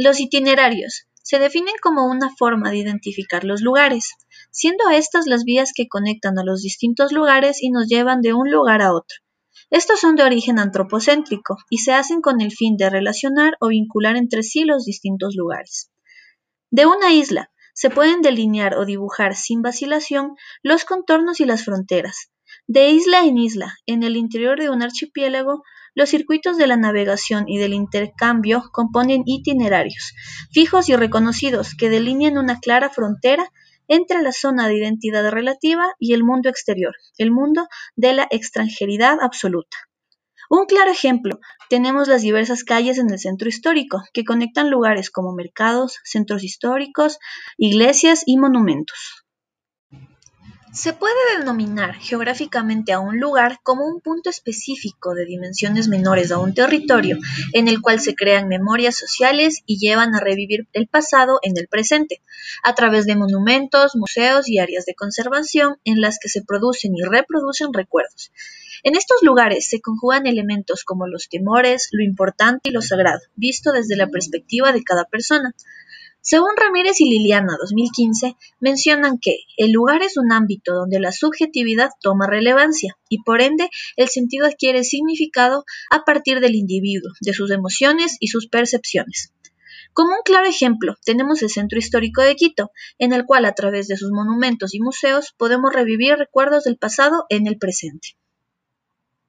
Los itinerarios se definen como una forma de identificar los lugares, siendo estas las vías que conectan a los distintos lugares y nos llevan de un lugar a otro. Estos son de origen antropocéntrico y se hacen con el fin de relacionar o vincular entre sí los distintos lugares. De una isla se pueden delinear o dibujar sin vacilación los contornos y las fronteras. De isla en isla, en el interior de un archipiélago, los circuitos de la navegación y del intercambio componen itinerarios, fijos y reconocidos, que delinean una clara frontera entre la zona de identidad relativa y el mundo exterior, el mundo de la extranjeridad absoluta. Un claro ejemplo, tenemos las diversas calles en el centro histórico, que conectan lugares como mercados, centros históricos, iglesias y monumentos. Se puede denominar geográficamente a un lugar como un punto específico de dimensiones menores a un territorio en el cual se crean memorias sociales y llevan a revivir el pasado en el presente, a través de monumentos, museos y áreas de conservación en las que se producen y reproducen recuerdos. En estos lugares se conjugan elementos como los temores, lo importante y lo sagrado, visto desde la perspectiva de cada persona. Según Ramírez y Liliana 2015, mencionan que el lugar es un ámbito donde la subjetividad toma relevancia y por ende el sentido adquiere significado a partir del individuo, de sus emociones y sus percepciones. Como un claro ejemplo, tenemos el Centro Histórico de Quito, en el cual a través de sus monumentos y museos podemos revivir recuerdos del pasado en el presente.